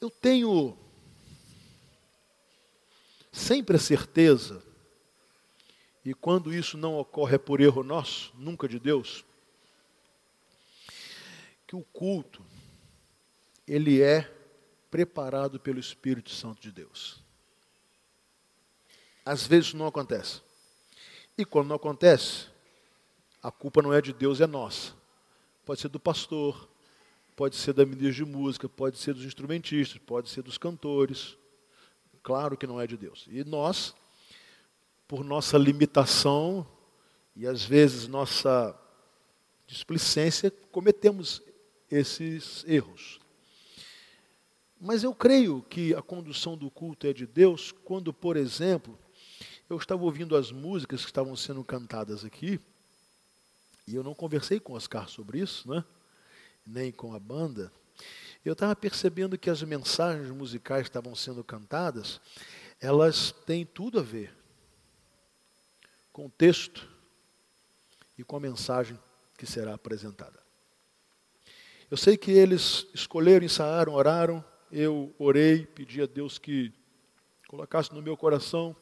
Eu tenho sempre a certeza, e quando isso não ocorre é por erro nosso, nunca de Deus, que o culto ele é preparado pelo Espírito Santo de Deus. Às vezes não acontece. E quando não acontece, a culpa não é de Deus, é nossa. Pode ser do pastor, pode ser da ministra de música, pode ser dos instrumentistas, pode ser dos cantores. Claro que não é de Deus. E nós, por nossa limitação e às vezes nossa displicência, cometemos esses erros. Mas eu creio que a condução do culto é de Deus quando, por exemplo, eu estava ouvindo as músicas que estavam sendo cantadas aqui, e eu não conversei com Oscar sobre isso, né? Nem com a banda. Eu estava percebendo que as mensagens musicais que estavam sendo cantadas, elas têm tudo a ver com o texto e com a mensagem que será apresentada. Eu sei que eles escolheram, ensaiaram, oraram, eu orei, pedi a Deus que colocasse no meu coração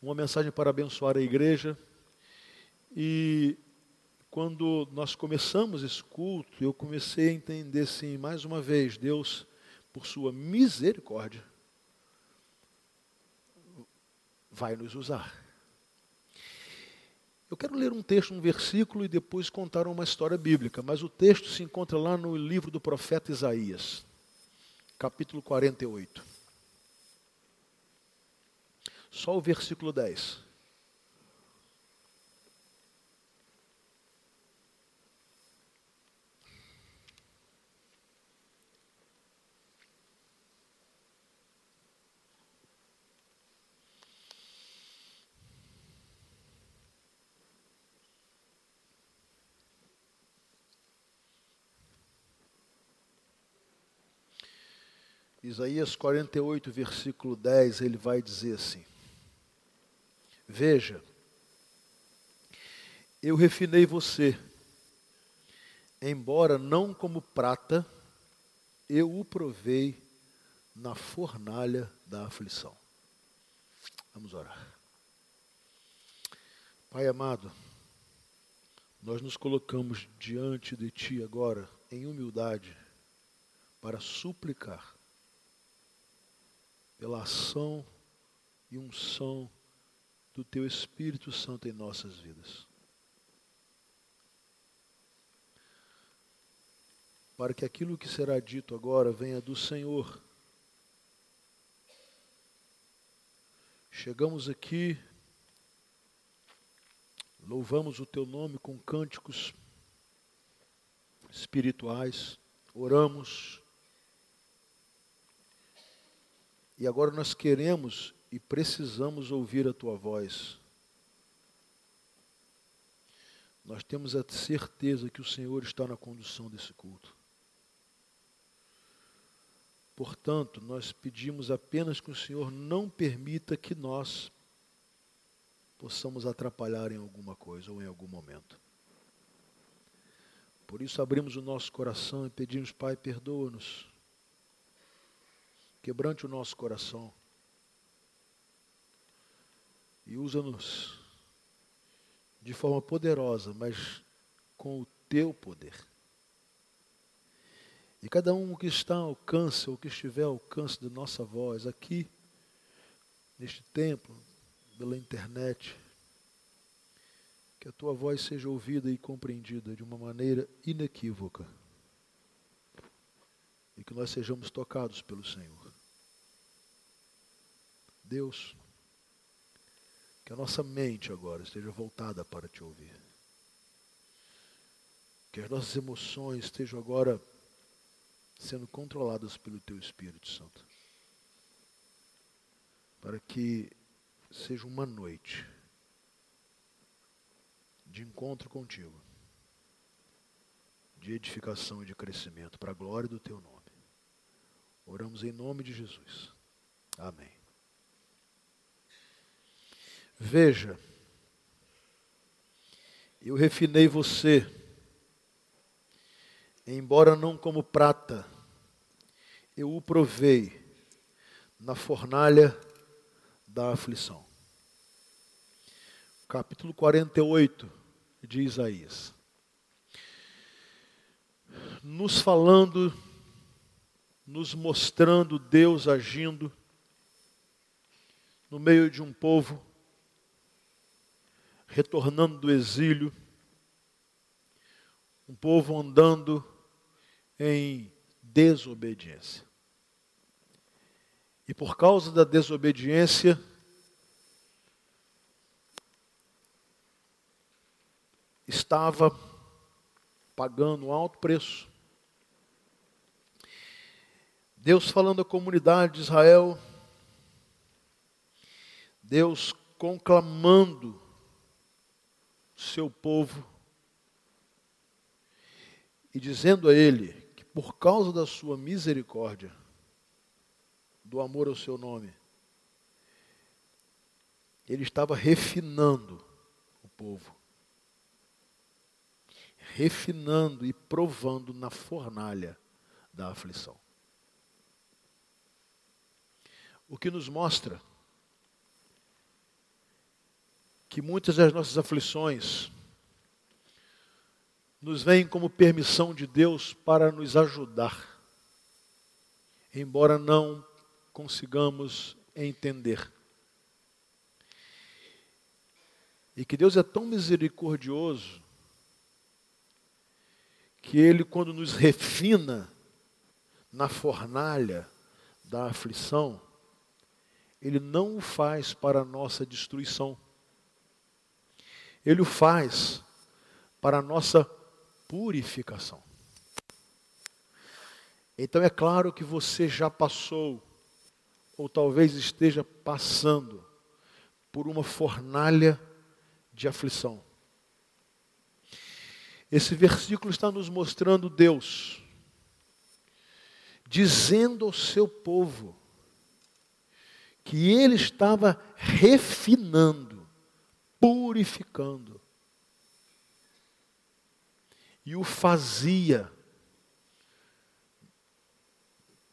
uma mensagem para abençoar a igreja. E quando nós começamos esse culto, eu comecei a entender assim, mais uma vez, Deus, por sua misericórdia, vai nos usar. Eu quero ler um texto, um versículo e depois contar uma história bíblica, mas o texto se encontra lá no livro do profeta Isaías, capítulo 48. Só o versículo 10. Isaías 48, versículo 10, ele vai dizer assim: Veja, eu refinei você, embora não como prata, eu o provei na fornalha da aflição. Vamos orar. Pai amado, nós nos colocamos diante de Ti agora em humildade para suplicar pela ação e unção do Teu Espírito Santo em nossas vidas. Para que aquilo que será dito agora venha do Senhor. Chegamos aqui, louvamos o Teu nome com cânticos espirituais, oramos. E agora nós queremos e precisamos ouvir a tua voz. Nós temos a certeza que o Senhor está na condução desse culto. Portanto, nós pedimos apenas que o Senhor não permita que nós possamos atrapalhar em alguma coisa ou em algum momento. Por isso abrimos o nosso coração e pedimos, Pai, perdoa-nos. Quebrante o nosso coração e usa-nos de forma poderosa, mas com o teu poder. E cada um que está ao alcance, ou que estiver ao alcance de nossa voz, aqui, neste templo, pela internet, que a tua voz seja ouvida e compreendida de uma maneira inequívoca. E que nós sejamos tocados pelo Senhor. Deus, que a nossa mente agora esteja voltada para te ouvir. Que as nossas emoções estejam agora sendo controladas pelo Teu Espírito Santo. Para que seja uma noite de encontro contigo, de edificação e de crescimento, para a glória do Teu nome. Oramos em nome de Jesus. Amém. Veja, eu refinei você, embora não como prata, eu o provei na fornalha da aflição. Capítulo 48 de Isaías. Nos falando, nos mostrando Deus agindo no meio de um povo retornando do exílio, um povo andando em desobediência. E por causa da desobediência, estava pagando alto preço. Deus falando à comunidade de Israel, Deus conclamando seu povo e dizendo a ele que por causa da sua misericórdia, do amor ao seu nome, ele estava refinando o povo. Refinando e provando na fornalha da aflição. O que nos mostra que muitas das nossas aflições nos vêm como permissão de Deus para nos ajudar, embora não consigamos entender. E que Deus é tão misericordioso que Ele, quando nos refina na fornalha da aflição, Ele não o faz para a nossa destruição. Ele o faz para a nossa purificação. Então é claro que você já passou, ou talvez esteja passando, por uma fornalha de aflição. Esse versículo está nos mostrando Deus, dizendo ao seu povo, que ele estava refinando purificando. E o fazia,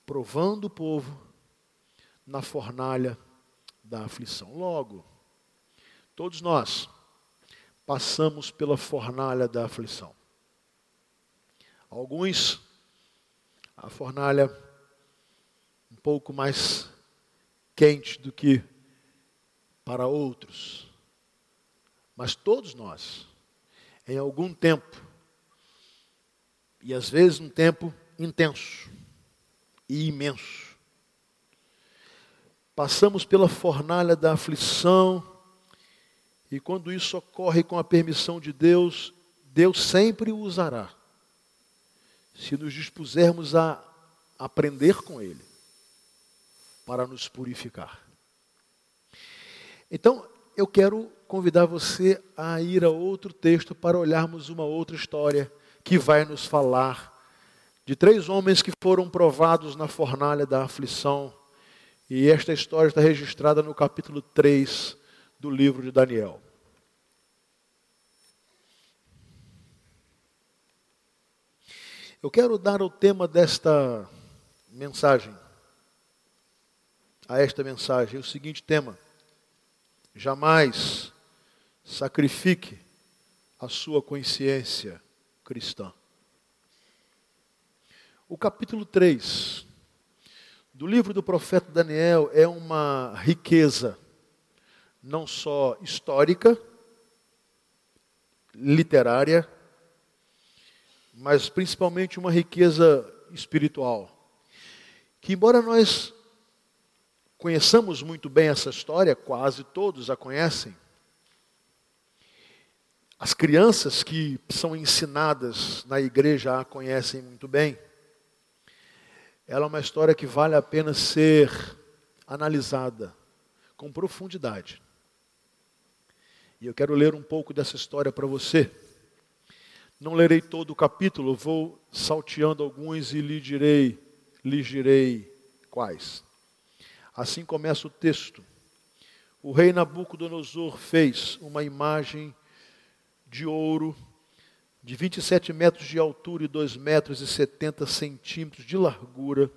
provando o povo na fornalha da aflição. Logo, todos nós passamos pela fornalha da aflição. Alguns, a fornalha um pouco mais quente do que para outros. Mas todos nós, em algum tempo, e às vezes um tempo intenso e imenso, passamos pela fornalha da aflição, e quando isso ocorre com a permissão de Deus, Deus sempre o usará, se nos dispusermos a aprender com Ele, para nos purificar. Então, eu quero convidar você a ir a outro texto para olharmos uma outra história que vai nos falar de três homens que foram provados na fornalha da aflição. E esta história está registrada no capítulo 3 do livro de Daniel. Eu quero dar o tema desta mensagem, a esta mensagem, o seguinte tema: jamais sacrifique a sua consciência cristã. O capítulo 3 do livro do profeta Daniel é uma riqueza, não só histórica, literária, mas principalmente uma riqueza espiritual. Que, embora nós conheçamos muito bem essa história, quase todos a conhecem, as crianças que são ensinadas na igreja a conhecem muito bem. Ela é uma história que vale a pena ser analisada com profundidade. E eu quero ler um pouco dessa história para você. Não lerei todo o capítulo, vou salteando alguns e lhe direi, lhes direi quais. Assim começa o texto. O rei Nabucodonosor fez uma imagem de ouro, de 27 metros de altura e 2 metros e 70 centímetros de largura,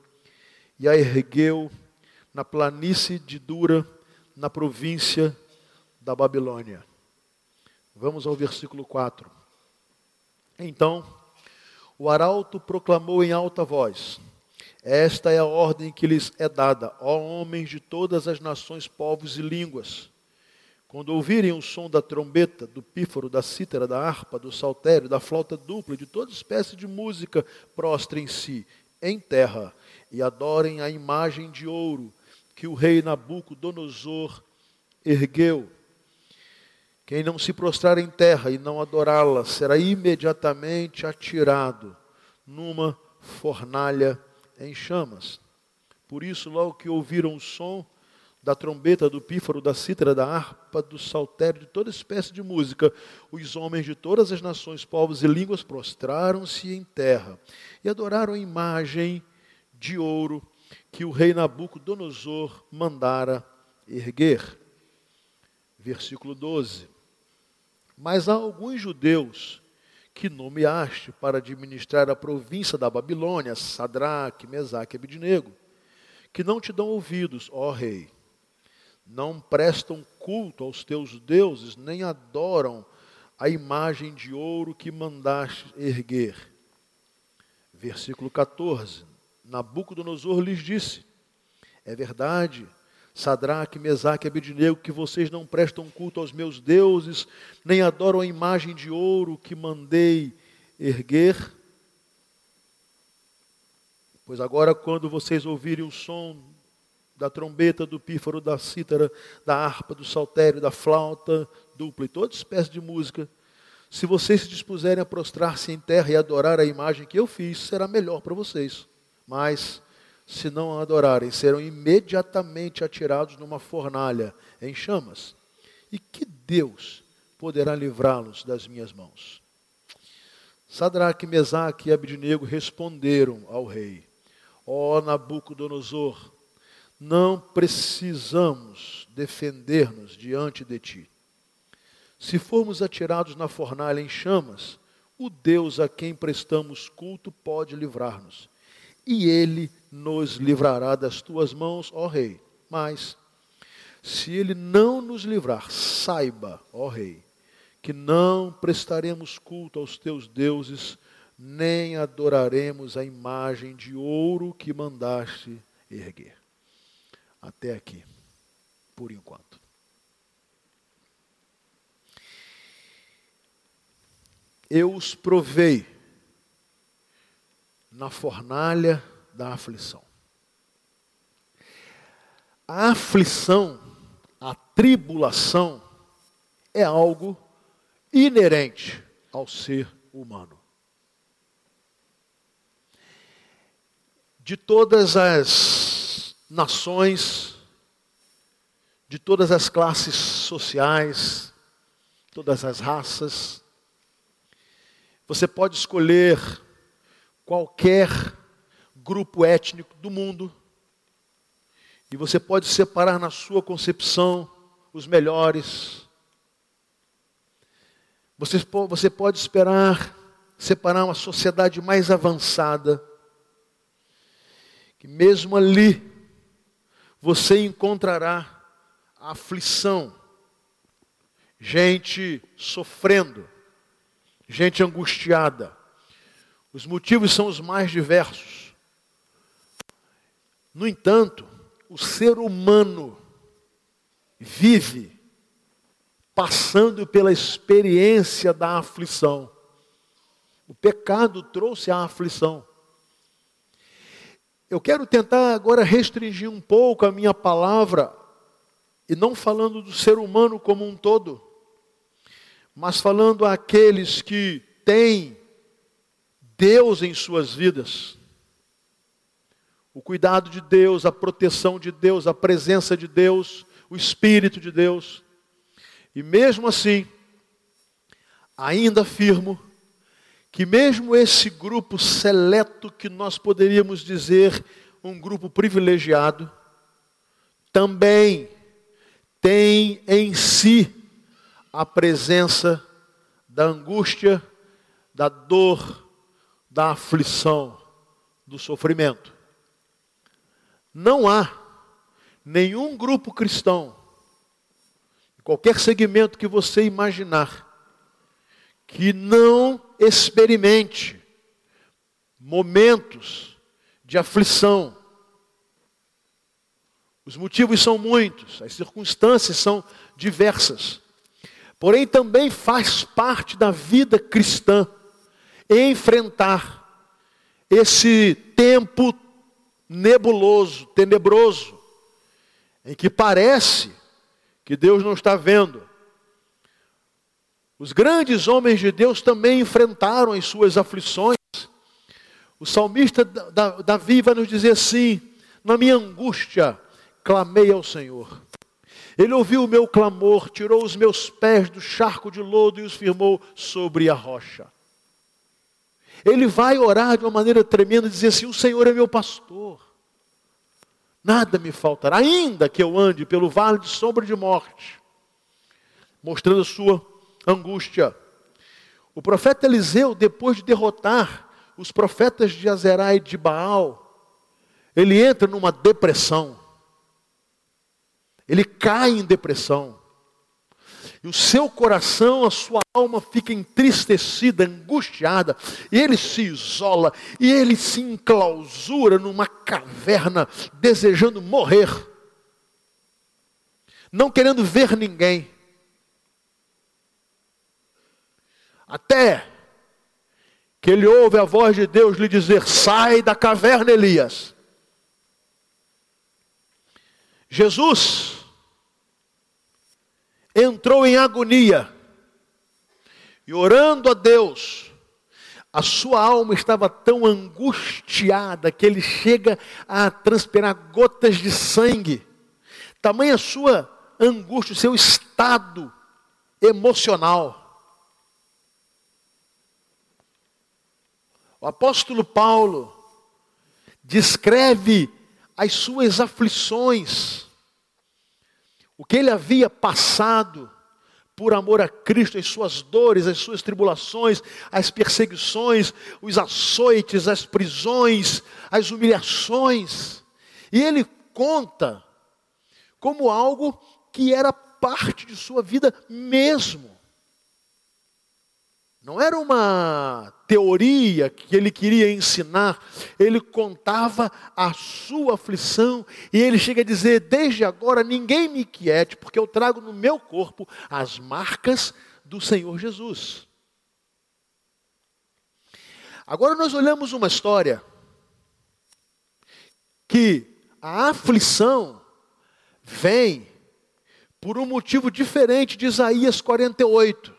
e a ergueu na planície de Dura, na província da Babilônia. Vamos ao versículo 4. Então, o arauto proclamou em alta voz: Esta é a ordem que lhes é dada, ó homens de todas as nações, povos e línguas. Quando ouvirem o som da trombeta, do pífaro, da cítara, da harpa, do saltério, da flauta dupla, de toda espécie de música, prostrem-se em terra e adorem a imagem de ouro que o rei Nabucodonosor ergueu. Quem não se prostrar em terra e não adorá-la será imediatamente atirado numa fornalha em chamas. Por isso, logo que ouviram o som da trombeta, do pífaro, da cítara, da harpa, do saltério, de toda espécie de música, os homens de todas as nações, povos e línguas prostraram-se em terra e adoraram a imagem de ouro que o rei Nabucodonosor mandara erguer. Versículo 12. Mas há alguns judeus que nomeaste para administrar a província da Babilônia, Sadraque, Mesaque e Abidnego, que não te dão ouvidos, ó rei, não prestam culto aos teus deuses, nem adoram a imagem de ouro que mandaste erguer. Versículo 14. Nabucodonosor lhes disse: É verdade, Sadraque, Mesaque e Abidnego, que vocês não prestam culto aos meus deuses, nem adoram a imagem de ouro que mandei erguer. Pois agora, quando vocês ouvirem o som da trombeta, do pífaro, da cítara, da harpa, do saltério, da flauta dupla e toda espécie de música, se vocês se dispuserem a prostrar-se em terra e adorar a imagem que eu fiz, será melhor para vocês. Mas se não a adorarem, serão imediatamente atirados numa fornalha em chamas. E que Deus poderá livrá-los das minhas mãos? Sadraque, Mesaque e Abidnego responderam ao rei: Ó oh, Nabucodonosor, não precisamos defender-nos diante de ti. Se formos atirados na fornalha em chamas, o Deus a quem prestamos culto pode livrar-nos e ele nos livrará das tuas mãos, ó Rei. Mas, se ele não nos livrar, saiba, ó Rei, que não prestaremos culto aos teus deuses, nem adoraremos a imagem de ouro que mandaste erguer. Até aqui, por enquanto. Eu os provei na fornalha da aflição. A aflição, a tribulação, é algo inerente ao ser humano. De todas as nações, de todas as classes sociais, todas as raças, você pode escolher qualquer grupo étnico do mundo, e você pode separar na sua concepção os melhores. Você, você pode esperar separar uma sociedade mais avançada, que mesmo ali você encontrará aflição, gente sofrendo, gente angustiada os motivos são os mais diversos. No entanto, o ser humano vive passando pela experiência da aflição. O pecado trouxe a aflição. Eu quero tentar agora restringir um pouco a minha palavra, e não falando do ser humano como um todo, mas falando àqueles que têm Deus em suas vidas. O cuidado de Deus, a proteção de Deus, a presença de Deus, o Espírito de Deus. E mesmo assim, ainda afirmo que mesmo esse grupo seleto, que nós poderíamos dizer um grupo privilegiado, também tem em si a presença da angústia, da dor, da aflição, do sofrimento. Não há nenhum grupo cristão, qualquer segmento que você imaginar, que não experimente momentos de aflição. Os motivos são muitos, as circunstâncias são diversas. Porém, também faz parte da vida cristã enfrentar esse tempo nebuloso, tenebroso, em que parece que Deus não está vendo. Os grandes homens de Deus também enfrentaram as suas aflições. O salmista Davi vai nos dizer assim: na minha angústia, clamei ao Senhor. Ele ouviu o meu clamor, tirou os meus pés do charco de lodo e os firmou sobre a rocha. Ele vai orar de uma maneira tremenda dizer assim: O Senhor é meu pastor, nada me faltará, ainda que eu ande pelo vale de sombra de morte, mostrando a sua angústia. O profeta Eliseu, depois de derrotar os profetas de Azerá e de Baal, ele entra numa depressão. Ele cai em depressão. E o seu coração, a sua alma fica entristecida, angustiada, e ele se isola, e ele se enclausura numa caverna, desejando morrer, não querendo ver ninguém. Até que ele ouve a voz de Deus lhe dizer: Sai da caverna, Elias. Jesus entrou em agonia e orando a Deus, a sua alma estava tão angustiada que ele chega a transpirar gotas de sangue. Tamanha sua angústia, seu estado emocional. O apóstolo Paulo descreve as suas aflições o que ele havia passado por amor a Cristo, as suas dores, as suas tribulações, as perseguições, os açoites, as prisões, as humilhações. E ele conta como algo que era parte de sua vida mesmo. Não era uma teoria que ele queria ensinar, ele contava a sua aflição e ele chega a dizer: Desde agora ninguém me quiete, porque eu trago no meu corpo as marcas do Senhor Jesus. Agora nós olhamos uma história que a aflição vem por um motivo diferente de Isaías 48.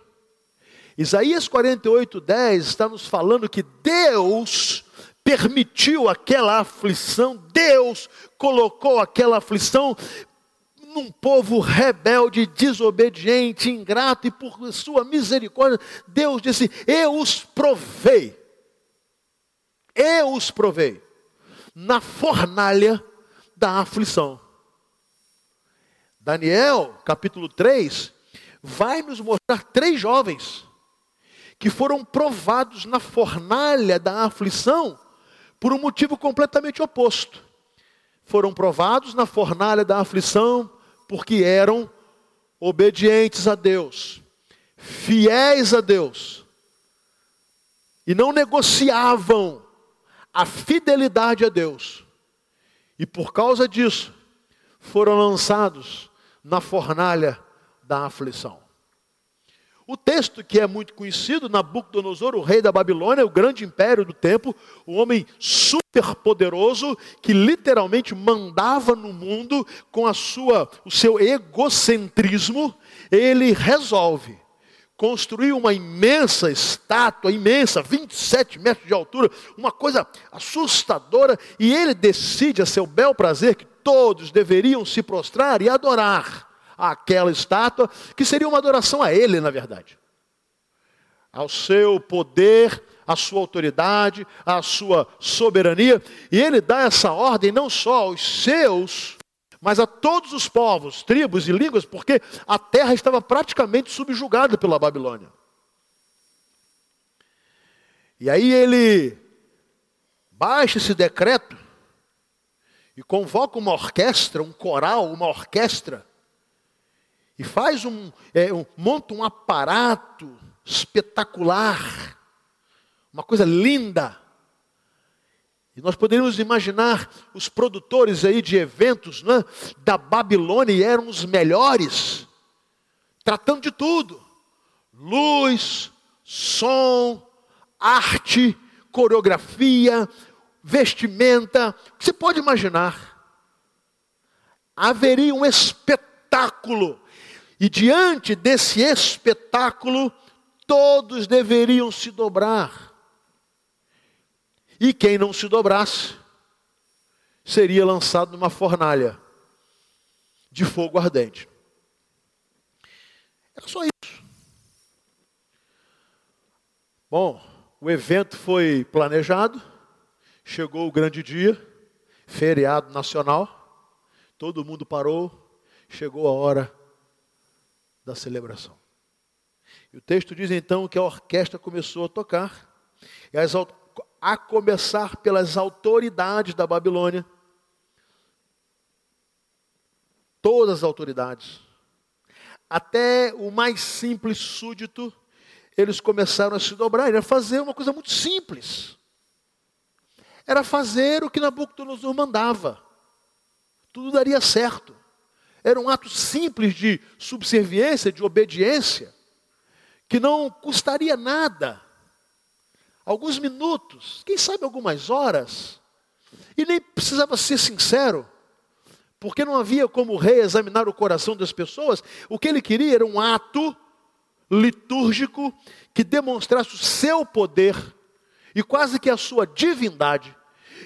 Isaías 48, 10 está nos falando que Deus permitiu aquela aflição, Deus colocou aquela aflição num povo rebelde, desobediente, ingrato, e por sua misericórdia, Deus disse: Eu os provei, eu os provei, na fornalha da aflição. Daniel, capítulo 3, vai nos mostrar três jovens que foram provados na fornalha da aflição por um motivo completamente oposto. Foram provados na fornalha da aflição porque eram obedientes a Deus, fiéis a Deus, e não negociavam a fidelidade a Deus. E por causa disso, foram lançados na fornalha da aflição. O texto que é muito conhecido, Nabucodonosor, o rei da Babilônia, o grande império do tempo, o homem superpoderoso que literalmente mandava no mundo com a sua, o seu egocentrismo, ele resolve construir uma imensa estátua, imensa, 27 metros de altura, uma coisa assustadora, e ele decide a seu bel prazer que todos deveriam se prostrar e adorar aquela estátua, que seria uma adoração a ele, na verdade. Ao seu poder, à sua autoridade, à sua soberania. E ele dá essa ordem não só aos seus, mas a todos os povos, tribos e línguas, porque a terra estava praticamente subjugada pela Babilônia. E aí ele baixa esse decreto e convoca uma orquestra, um coral, uma orquestra, e faz um, é, um monta um aparato espetacular, uma coisa linda. E nós poderíamos imaginar os produtores aí de eventos né, da Babilônia eram os melhores, tratando de tudo: luz, som, arte, coreografia, vestimenta, você pode imaginar. Haveria um espetáculo, e diante desse espetáculo, todos deveriam se dobrar. E quem não se dobrasse, seria lançado numa fornalha de fogo ardente. Era só isso. Bom, o evento foi planejado, chegou o grande dia, feriado nacional, todo mundo parou, chegou a hora da celebração. E o texto diz então que a orquestra começou a tocar, e as, a começar pelas autoridades da Babilônia, todas as autoridades, até o mais simples súdito, eles começaram a se dobrar, era fazer uma coisa muito simples. Era fazer o que Nabucodonosor mandava. Tudo daria certo. Era um ato simples de subserviência, de obediência, que não custaria nada. Alguns minutos, quem sabe algumas horas. E nem precisava ser sincero, porque não havia como o rei examinar o coração das pessoas. O que ele queria era um ato litúrgico que demonstrasse o seu poder e quase que a sua divindade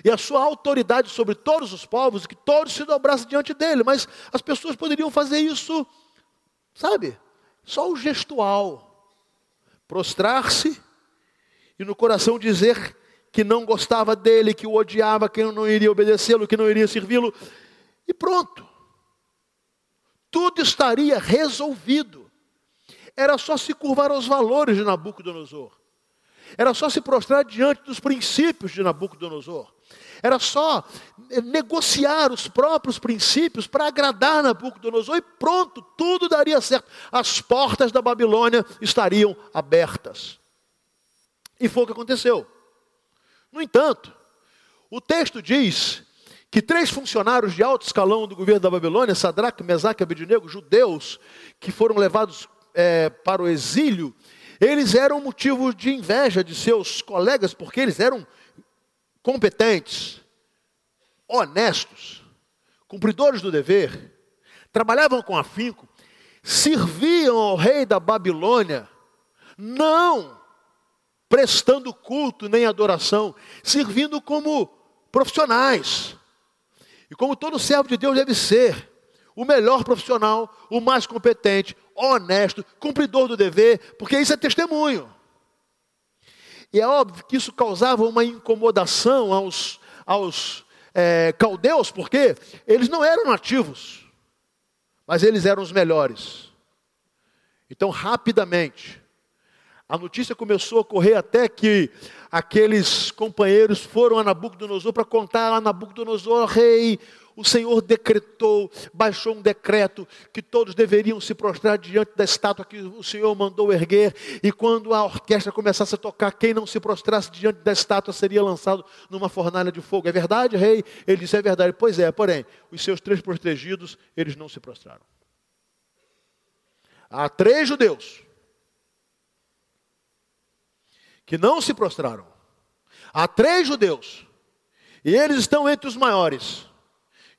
e a sua autoridade sobre todos os povos, que todos se dobrassem diante dele, mas as pessoas poderiam fazer isso, sabe? Só o gestual, prostrar-se e no coração dizer que não gostava dele, que o odiava, que não iria obedecê-lo, que não iria servi-lo, e pronto. Tudo estaria resolvido. Era só se curvar aos valores de Nabucodonosor. Era só se prostrar diante dos princípios de Nabucodonosor. Era só negociar os próprios princípios para agradar Nabucodonosor e pronto, tudo daria certo. As portas da Babilônia estariam abertas. E foi o que aconteceu. No entanto, o texto diz que três funcionários de alto escalão do governo da Babilônia, Sadraque, Mesaque e Abednego, judeus, que foram levados é, para o exílio, eles eram motivo de inveja de seus colegas, porque eles eram competentes, honestos, cumpridores do dever, trabalhavam com afinco, serviam ao rei da Babilônia, não prestando culto nem adoração, servindo como profissionais. E como todo servo de Deus deve ser, o melhor profissional, o mais competente, honesto, cumpridor do dever, porque isso é testemunho. E é óbvio que isso causava uma incomodação aos, aos é, caldeus, porque eles não eram nativos, mas eles eram os melhores. Então, rapidamente, a notícia começou a correr até que aqueles companheiros foram a Nabucodonosor para contar a Nabucodonosor, rei, o Senhor decretou, baixou um decreto que todos deveriam se prostrar diante da estátua que o Senhor mandou erguer, e quando a orquestra começasse a tocar, quem não se prostrasse diante da estátua seria lançado numa fornalha de fogo. É verdade, rei? Ele disse: É verdade. Pois é, porém, os seus três protegidos, eles não se prostraram. Há três judeus que não se prostraram. Há três judeus, e eles estão entre os maiores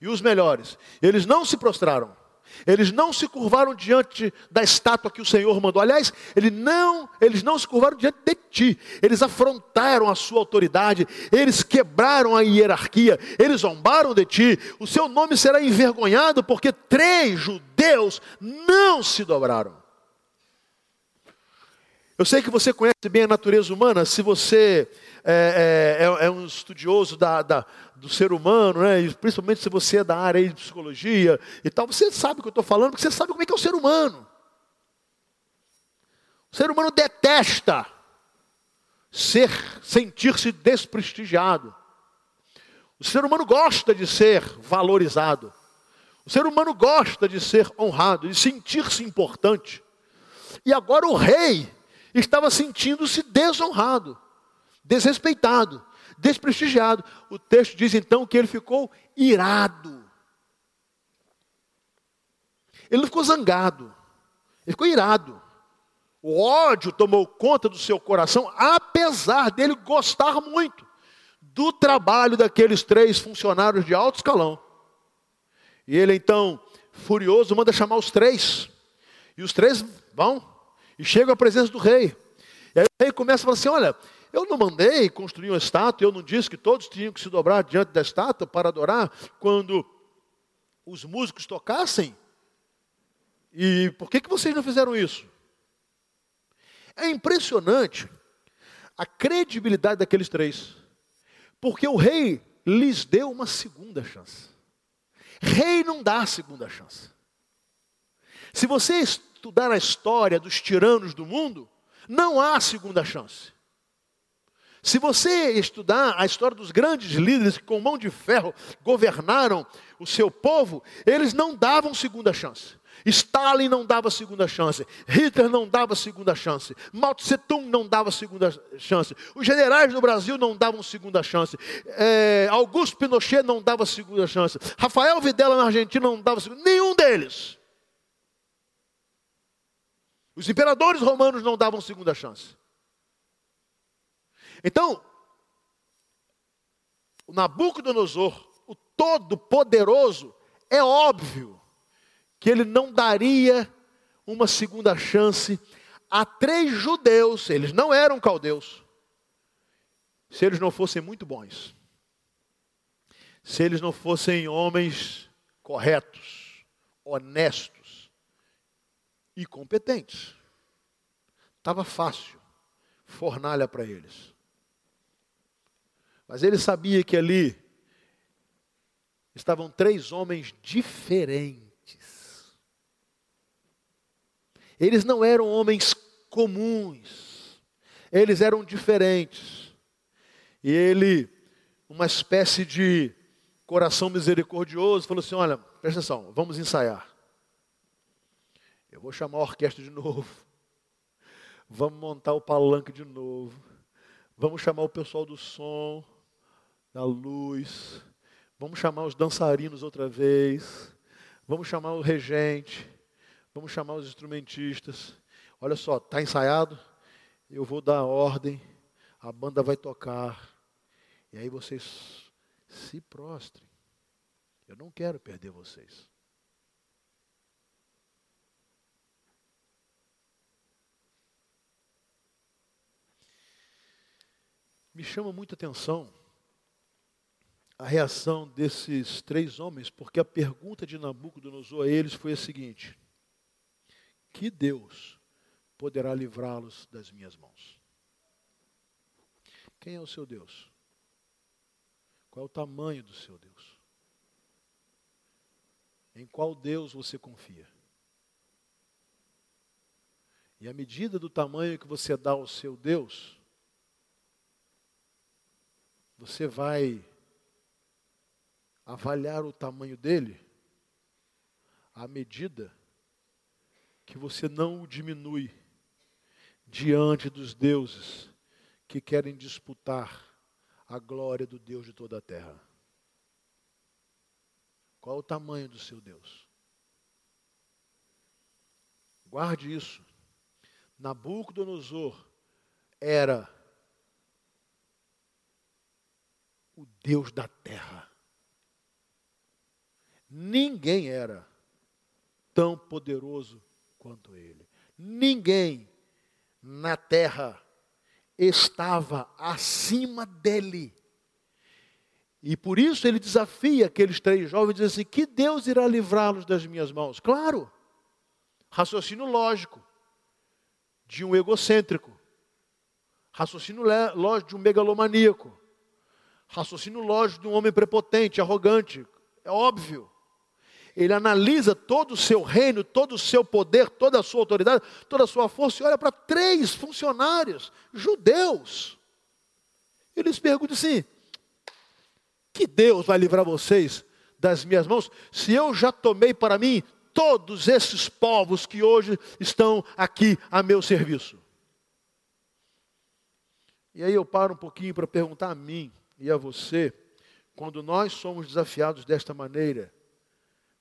e os melhores. Eles não se prostraram. Eles não se curvaram diante da estátua que o Senhor mandou. Aliás, ele não, eles não se curvaram diante de ti. Eles afrontaram a sua autoridade, eles quebraram a hierarquia, eles zombaram de ti. O seu nome será envergonhado porque três judeus não se dobraram. Eu sei que você conhece bem a natureza humana, se você é, é, é um estudioso da, da, do ser humano, né? E principalmente se você é da área de psicologia e tal, você sabe o que eu estou falando, porque você sabe como é que é o ser humano. O ser humano detesta ser, sentir-se desprestigiado. O ser humano gosta de ser valorizado. O ser humano gosta de ser honrado, de sentir-se importante. E agora o rei estava sentindo-se desonrado, desrespeitado, desprestigiado. O texto diz então que ele ficou irado. Ele não ficou zangado, ele ficou irado. O ódio tomou conta do seu coração, apesar dele gostar muito do trabalho daqueles três funcionários de alto escalão. E ele então, furioso, manda chamar os três. E os três vão e chegam à presença do rei. E aí o rei começa a falar assim: Olha, eu não mandei construir uma estátua, eu não disse que todos tinham que se dobrar diante da estátua para adorar quando os músicos tocassem. E por que, que vocês não fizeram isso? É impressionante a credibilidade daqueles três, porque o rei lhes deu uma segunda chance. Rei não dá segunda chance. Se você estudar a história dos tiranos do mundo, não há segunda chance. Se você estudar a história dos grandes líderes que com mão de ferro governaram o seu povo, eles não davam segunda chance. Stalin não dava segunda chance, Hitler não dava segunda chance, Mao Tse Tung não dava segunda chance, os generais do Brasil não davam segunda chance, é, Augusto Pinochet não dava segunda chance, Rafael Videla na Argentina não dava segunda, nenhum deles. Os imperadores romanos não davam segunda chance. Então, o Nabucodonosor, o Todo-Poderoso, é óbvio que ele não daria uma segunda chance a três judeus, eles não eram caldeus, se eles não fossem muito bons, se eles não fossem homens corretos, honestos e competentes. Estava fácil, fornalha para eles. Mas ele sabia que ali estavam três homens diferentes Eles não eram homens comuns, eles eram diferentes. E ele, uma espécie de coração misericordioso, falou assim: Olha, presta atenção, vamos ensaiar. Eu vou chamar a orquestra de novo. Vamos montar o palanque de novo. Vamos chamar o pessoal do som, da luz. Vamos chamar os dançarinos outra vez. Vamos chamar o regente. Vamos chamar os instrumentistas. Olha só, está ensaiado? Eu vou dar a ordem, a banda vai tocar. E aí vocês se prostrem. Eu não quero perder vocês. Me chama muita atenção a reação desses três homens, porque a pergunta de Nabucodonosor a eles foi a seguinte: que Deus poderá livrá-los das minhas mãos. Quem é o seu Deus? Qual é o tamanho do seu Deus? Em qual Deus você confia? E à medida do tamanho que você dá ao seu Deus, você vai avaliar o tamanho dele à medida que você não o diminui diante dos deuses que querem disputar a glória do Deus de toda a terra. Qual o tamanho do seu Deus? Guarde isso. Nabucodonosor era o Deus da terra. Ninguém era tão poderoso quanto ele. Ninguém na terra estava acima dele. E por isso ele desafia aqueles três jovens, diz assim: que Deus irá livrá-los das minhas mãos? Claro, raciocínio lógico de um egocêntrico, raciocínio lógico de um megalomaníaco, raciocínio lógico de um homem prepotente, arrogante. É óbvio ele analisa todo o seu reino, todo o seu poder, toda a sua autoridade, toda a sua força, e olha para três funcionários judeus. Eles perguntam assim: que Deus vai livrar vocês das minhas mãos, se eu já tomei para mim todos esses povos que hoje estão aqui a meu serviço? E aí eu paro um pouquinho para perguntar a mim e a você, quando nós somos desafiados desta maneira,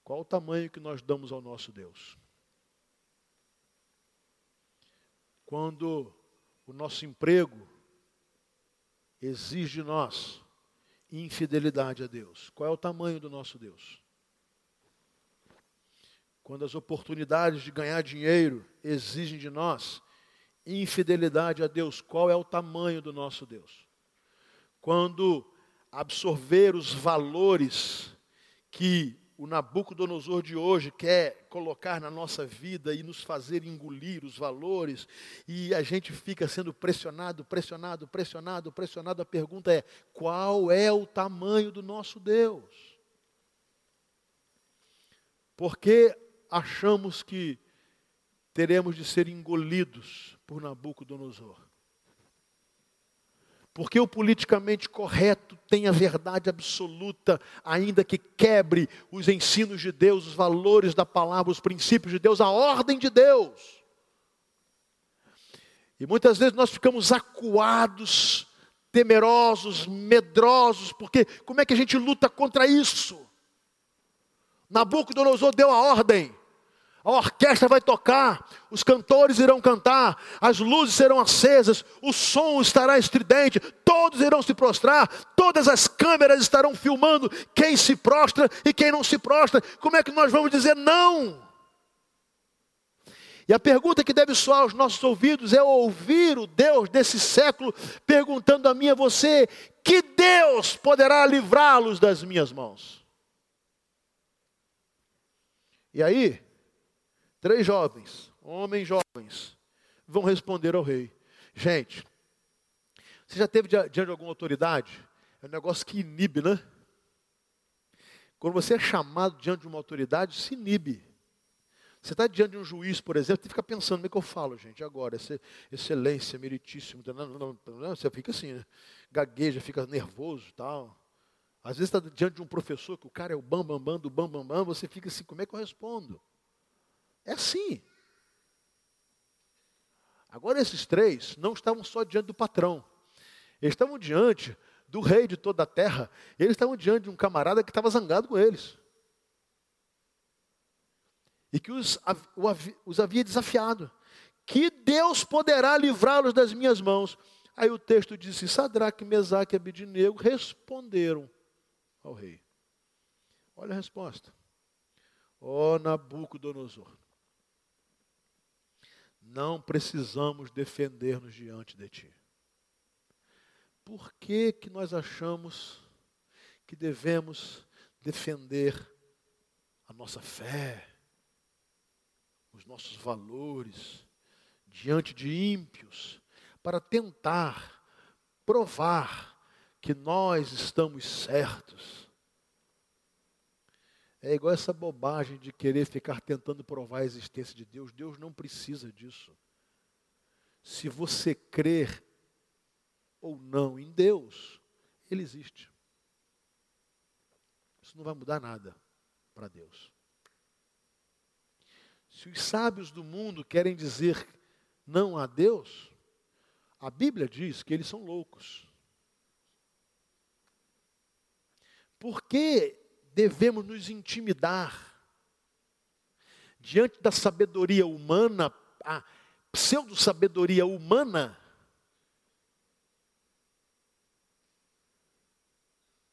qual o tamanho que nós damos ao nosso Deus? Quando o nosso emprego exige de nós infidelidade a Deus, qual é o tamanho do nosso Deus? Quando as oportunidades de ganhar dinheiro exigem de nós infidelidade a Deus, qual é o tamanho do nosso Deus? Quando absorver os valores que o Nabucodonosor de hoje quer colocar na nossa vida e nos fazer engolir os valores, e a gente fica sendo pressionado, pressionado, pressionado, pressionado. A pergunta é: qual é o tamanho do nosso Deus? Porque achamos que teremos de ser engolidos por Nabucodonosor? Porque o politicamente correto tem a verdade absoluta, ainda que quebre os ensinos de Deus, os valores da palavra, os princípios de Deus, a ordem de Deus. E muitas vezes nós ficamos acuados, temerosos, medrosos, porque como é que a gente luta contra isso? Nabucodonosor deu a ordem, a orquestra vai tocar, os cantores irão cantar, as luzes serão acesas, o som estará estridente, todos irão se prostrar, todas as câmeras estarão filmando quem se prostra e quem não se prostra. Como é que nós vamos dizer não? E a pergunta que deve soar aos nossos ouvidos é ouvir o Deus desse século perguntando a mim e a você: que Deus poderá livrá-los das minhas mãos? E aí, Três jovens, homens jovens, vão responder ao rei. Gente, você já teve diante de alguma autoridade? É um negócio que inibe, né? Quando você é chamado diante de uma autoridade, se inibe. Você está diante de um juiz, por exemplo, você fica pensando, como é que eu falo, gente, agora? Excelência, meritíssimo. Você fica assim, né? gagueja, fica nervoso tal. Às vezes está diante de um professor que o cara é o bam, bam, bam do bam, bam, bam, você fica assim, como é que eu respondo? É assim. Agora, esses três não estavam só diante do patrão, eles estavam diante do rei de toda a terra, eles estavam diante de um camarada que estava zangado com eles. E que os, os havia desafiado. Que Deus poderá livrá-los das minhas mãos. Aí o texto disse: Sadraque, Mesaque e Abidinego responderam ao rei. Olha a resposta. Ó oh, Nabucodonosor, não precisamos defender-nos diante de Ti. Por que, que nós achamos que devemos defender a nossa fé, os nossos valores, diante de ímpios, para tentar provar que nós estamos certos? É igual essa bobagem de querer ficar tentando provar a existência de Deus. Deus não precisa disso. Se você crer ou não em Deus, Ele existe. Isso não vai mudar nada para Deus. Se os sábios do mundo querem dizer não a Deus, a Bíblia diz que eles são loucos. Por que devemos nos intimidar diante da sabedoria humana, a pseudo-sabedoria humana.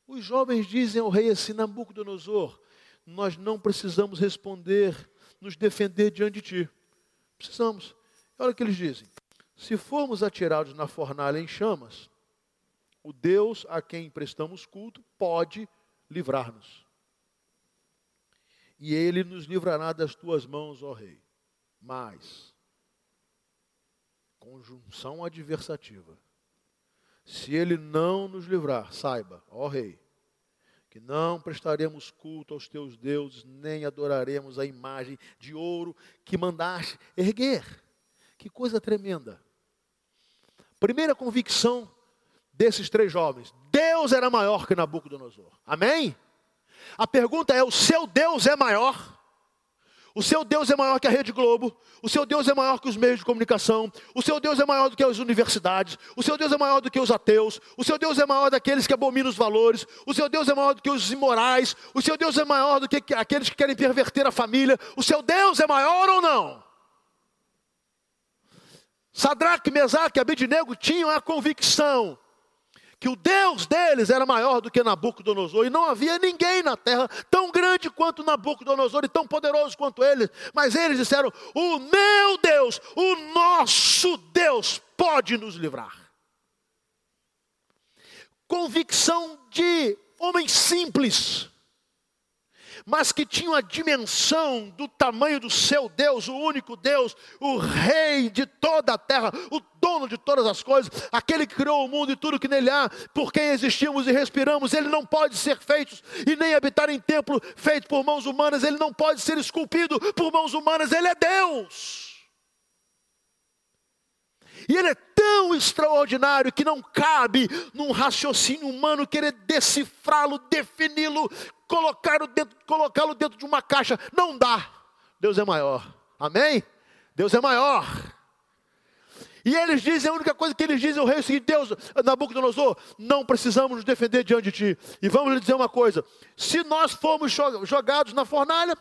Os jovens dizem ao rei assim, Nabucodonosor, nós não precisamos responder, nos defender diante de ti. Precisamos. Olha o que eles dizem. Se formos atirados na fornalha em chamas, o Deus a quem prestamos culto pode livrar-nos e ele nos livrará das tuas mãos, ó Rei. Mas, conjunção adversativa. Se ele não nos livrar, saiba, ó Rei, que não prestaremos culto aos teus deuses, nem adoraremos a imagem de ouro que mandaste erguer. Que coisa tremenda. Primeira convicção desses três jovens, Deus era maior que Nabucodonosor. Amém? A pergunta é: o seu Deus é maior? O seu Deus é maior que a Rede Globo, o seu Deus é maior que os meios de comunicação, o seu Deus é maior do que as universidades, o seu Deus é maior do que os ateus, o seu Deus é maior daqueles que abominam os valores, o seu Deus é maior do que os imorais, o seu Deus é maior do que aqueles que querem perverter a família, o seu Deus é maior ou não? Sadraque, Mesaque e Abednego tinham a convicção que o Deus deles era maior do que Nabucodonosor, e não havia ninguém na terra tão grande quanto Nabucodonosor e tão poderoso quanto ele. Mas eles disseram: O meu Deus, o nosso Deus, pode nos livrar. Convicção de homem simples mas que tinham a dimensão do tamanho do seu Deus, o único Deus, o Rei de toda a terra, o dono de todas as coisas, aquele que criou o mundo e tudo que nele há, por quem existimos e respiramos, ele não pode ser feito e nem habitar em templo feito por mãos humanas, ele não pode ser esculpido por mãos humanas, ele é Deus. E ele é tão extraordinário que não cabe num raciocínio humano querer decifrá-lo, defini-lo, colocá-lo dentro, colocá dentro de uma caixa. Não dá. Deus é maior. Amém? Deus é maior. E eles dizem, a única coisa que eles dizem ao rei é o seguinte: Deus, Nabucodonosor, não precisamos nos defender diante de ti. E vamos lhe dizer uma coisa: se nós formos jogados na fornalha,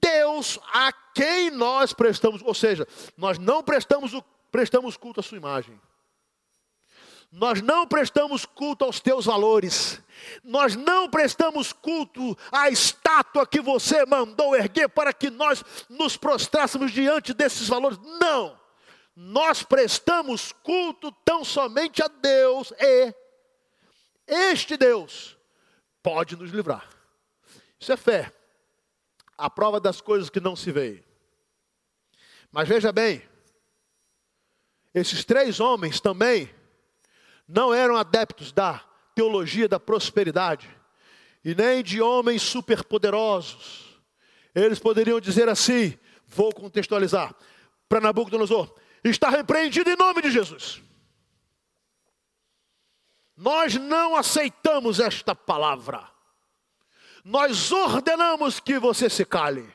Deus a quem nós prestamos, ou seja, nós não prestamos, prestamos culto à sua imagem. Nós não prestamos culto aos teus valores. Nós não prestamos culto à estátua que você mandou erguer para que nós nos prostrássemos diante desses valores. Não. Nós prestamos culto tão somente a Deus e este Deus pode nos livrar. Isso é fé. A prova das coisas que não se veem. Mas veja bem, esses três homens também não eram adeptos da teologia da prosperidade e nem de homens superpoderosos. Eles poderiam dizer assim: vou contextualizar para Nabucodonosor, está repreendido em nome de Jesus. Nós não aceitamos esta palavra. Nós ordenamos que você se cale.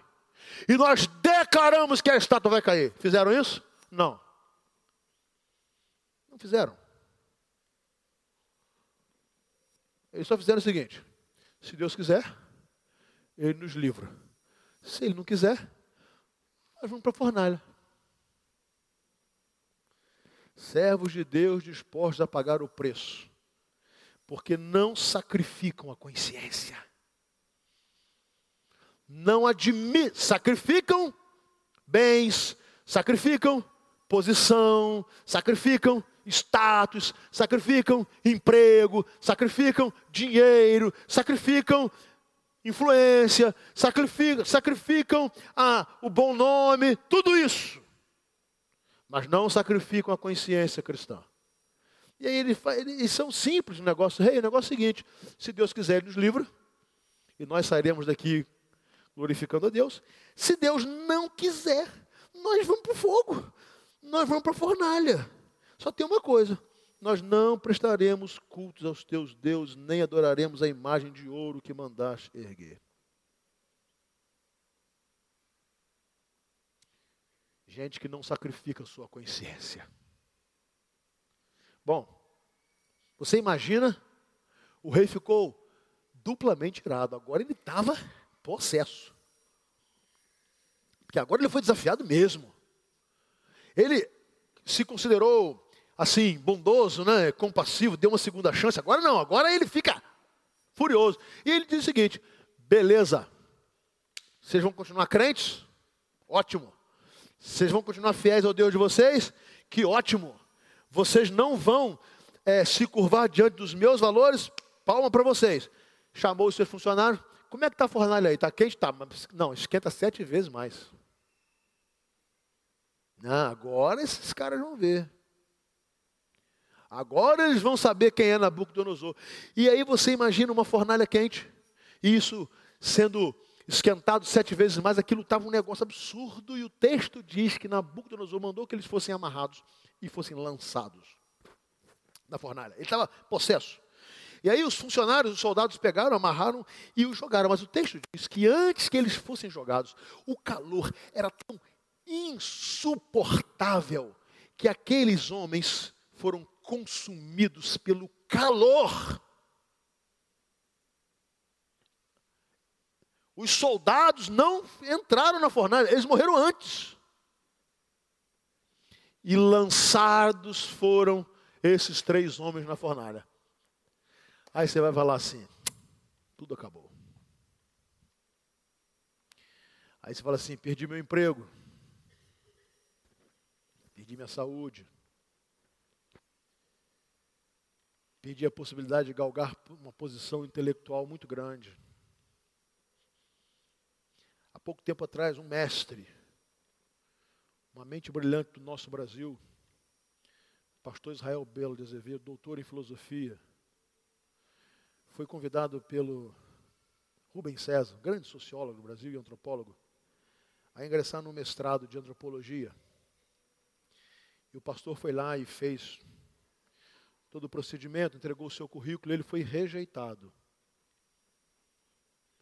E nós declaramos que a estátua vai cair. Fizeram isso? Não. Não fizeram. Eles só fizeram o seguinte: se Deus quiser, Ele nos livra. Se Ele não quiser, nós vamos para a fornalha. Servos de Deus dispostos a pagar o preço, porque não sacrificam a consciência. Não admitem, sacrificam bens, sacrificam posição, sacrificam status, sacrificam emprego, sacrificam dinheiro, sacrificam influência, sacrificam, sacrificam ah, o bom nome, tudo isso. Mas não sacrificam a consciência cristã. E aí ele, eles são simples o negócio. Hey, o negócio é o seguinte: se Deus quiser, Ele nos livra, e nós sairemos daqui glorificando a Deus. Se Deus não quiser, nós vamos para o fogo, nós vamos para a fornalha. Só tem uma coisa: nós não prestaremos cultos aos teus deuses, nem adoraremos a imagem de ouro que mandaste erguer. Gente que não sacrifica sua consciência. Bom, você imagina, o rei ficou duplamente irado. Agora ele estava possesso. Porque agora ele foi desafiado mesmo. Ele se considerou assim, bondoso, né, compassivo, deu uma segunda chance. Agora não, agora ele fica furioso. E ele diz o seguinte: beleza, vocês vão continuar crentes? Ótimo. Vocês vão continuar fiéis ao Deus de vocês? Que ótimo. Vocês não vão é, se curvar diante dos meus valores? Palma para vocês. Chamou os seus funcionários. Como é que está a fornalha aí? Está quente? Está. Não, esquenta sete vezes mais. Não, agora esses caras vão ver. Agora eles vão saber quem é Nabucodonosor. E aí você imagina uma fornalha quente, e isso sendo esquentado sete vezes mais, aquilo estava um negócio absurdo, e o texto diz que Nabucodonosor mandou que eles fossem amarrados e fossem lançados na fornalha. Ele estava possesso. E aí os funcionários, os soldados pegaram, amarraram e o jogaram. Mas o texto diz que antes que eles fossem jogados, o calor era tão insuportável que aqueles homens foram consumidos pelo calor. Os soldados não entraram na fornalha, eles morreram antes. E lançados foram esses três homens na fornalha. Aí você vai falar assim: tudo acabou. Aí você fala assim: perdi meu emprego, perdi minha saúde, perdi a possibilidade de galgar uma posição intelectual muito grande. Há pouco tempo atrás, um mestre, uma mente brilhante do nosso Brasil, pastor Israel Belo de Azevedo, doutor em filosofia, foi convidado pelo Rubens César, grande sociólogo do Brasil e antropólogo, a ingressar no mestrado de antropologia. E o pastor foi lá e fez todo o procedimento, entregou o seu currículo, ele foi rejeitado.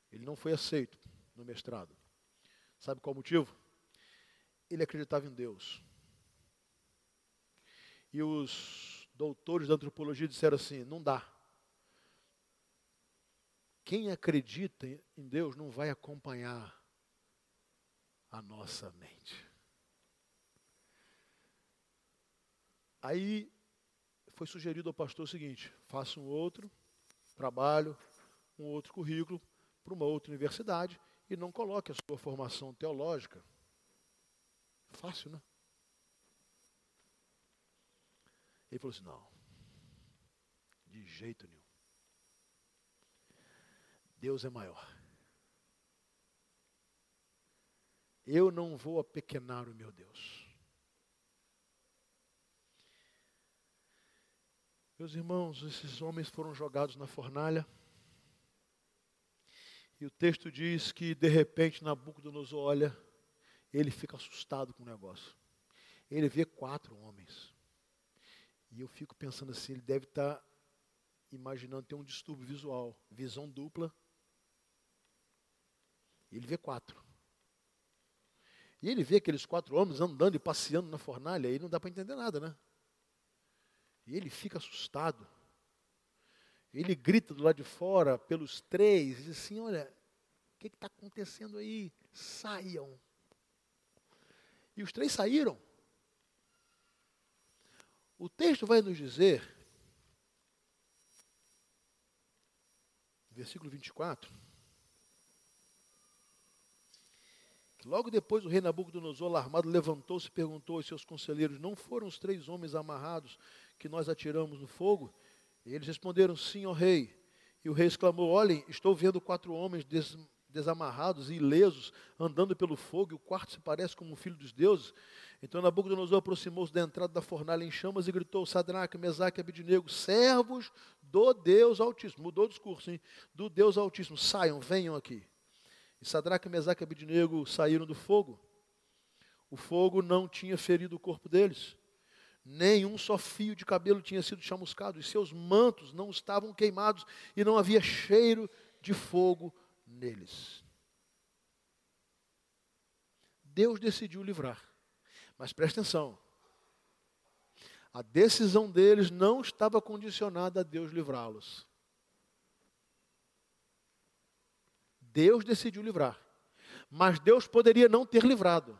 Ele não foi aceito no mestrado. Sabe qual o motivo? Ele acreditava em Deus. E os doutores da antropologia disseram assim: não dá. Quem acredita em Deus não vai acompanhar a nossa mente. Aí foi sugerido ao pastor o seguinte: faça um outro trabalho, um outro currículo para uma outra universidade e não coloque a sua formação teológica. Fácil, né? Ele falou assim: não, de jeito nenhum. Deus é maior. Eu não vou apequenar o meu Deus. Meus irmãos, esses homens foram jogados na fornalha. E o texto diz que de repente Nabucodonosor olha, ele fica assustado com o negócio. Ele vê quatro homens. E eu fico pensando assim, ele deve estar tá imaginando ter um distúrbio visual, visão dupla. Ele vê quatro. E ele vê aqueles quatro homens andando e passeando na fornalha, aí não dá para entender nada, né? E ele fica assustado. Ele grita do lado de fora pelos três, diz assim: Olha, o que está acontecendo aí? Saiam. E os três saíram. O texto vai nos dizer, versículo 24, que logo depois o rei Nabucodonosor, alarmado, levantou-se e perguntou aos seus conselheiros: Não foram os três homens amarrados que nós atiramos no fogo? E eles responderam: Sim, ó rei. E o rei exclamou: Olhem, estou vendo quatro homens des desamarrados e ilesos, andando pelo fogo, e o quarto se parece como um filho dos deuses. Então Nabucodonosor aproximou-se da entrada da fornalha em chamas e gritou: Sadraque, Mesaque e Abidinego, servos do Deus Altíssimo. Mudou o discurso, hein? Do Deus Altíssimo. Saiam, venham aqui. E Sadraque, Mesaque e Abidinego saíram do fogo. O fogo não tinha ferido o corpo deles nenhum só fio de cabelo tinha sido chamuscado, e seus mantos não estavam queimados, e não havia cheiro de fogo neles. Deus decidiu livrar. Mas preste atenção. A decisão deles não estava condicionada a Deus livrá-los. Deus decidiu livrar. Mas Deus poderia não ter livrado.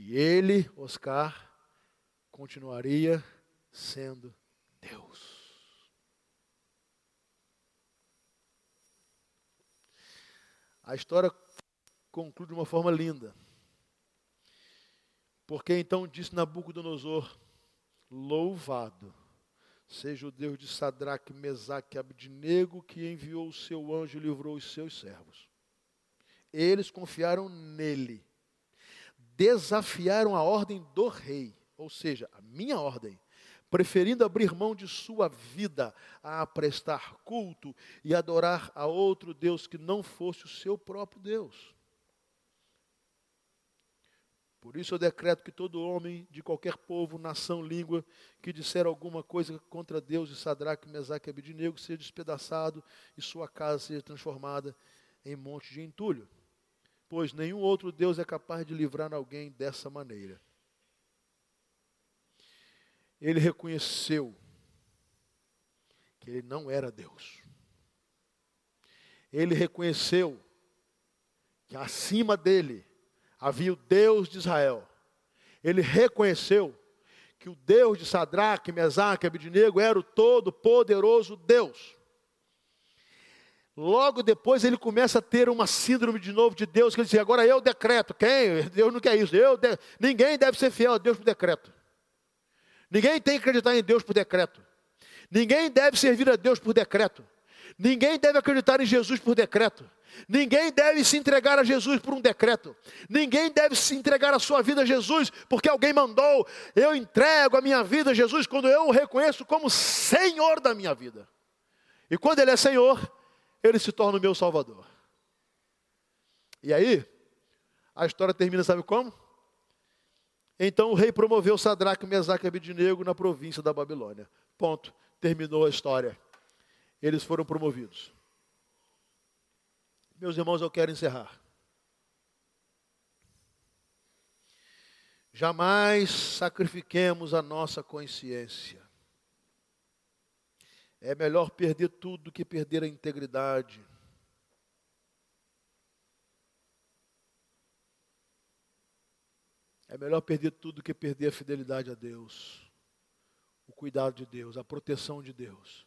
E ele, Oscar, continuaria sendo Deus. A história conclui de uma forma linda. Porque então disse Nabucodonosor: Louvado seja o Deus de Sadraque, Mesaque e Abidnego, que enviou o seu anjo e livrou os seus servos. Eles confiaram nele desafiaram a ordem do rei, ou seja, a minha ordem, preferindo abrir mão de sua vida a prestar culto e adorar a outro Deus que não fosse o seu próprio Deus. Por isso eu decreto que todo homem de qualquer povo, nação, língua, que disser alguma coisa contra Deus e Sadraque, Mesaque e Abidinego, seja despedaçado e sua casa seja transformada em monte de entulho. Pois nenhum outro Deus é capaz de livrar alguém dessa maneira. Ele reconheceu que ele não era Deus. Ele reconheceu que acima dele havia o Deus de Israel. Ele reconheceu que o Deus de Sadraque, Mesaque e Abidinego era o todo-poderoso Deus. Logo depois ele começa a ter uma síndrome de novo de Deus, que ele diz, agora eu decreto. Quem? Deus não quer isso. Eu de... Ninguém deve ser fiel a Deus por decreto. Ninguém tem que acreditar em Deus por decreto. Ninguém deve servir a Deus por decreto. Ninguém deve acreditar em Jesus por decreto. Ninguém deve se entregar a Jesus por um decreto. Ninguém deve se entregar a sua vida a Jesus porque alguém mandou. Eu entrego a minha vida a Jesus quando eu o reconheço como Senhor da minha vida. E quando Ele é Senhor, Ele se torna o meu Salvador. E aí, a história termina, sabe como? Então o rei promoveu Sadraque, Mesaque e Abednego na província da Babilônia. Ponto. Terminou a história. Eles foram promovidos. Meus irmãos, eu quero encerrar. Jamais sacrifiquemos a nossa consciência. É melhor perder tudo do que perder a integridade. É melhor perder tudo do que perder a fidelidade a Deus, o cuidado de Deus, a proteção de Deus.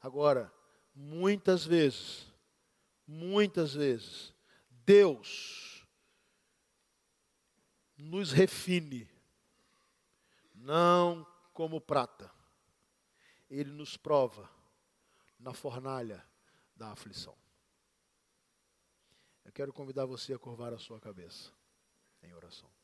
Agora, muitas vezes, muitas vezes, Deus nos refine, não como prata, Ele nos prova na fornalha da aflição. Eu quero convidar você a curvar a sua cabeça em oração.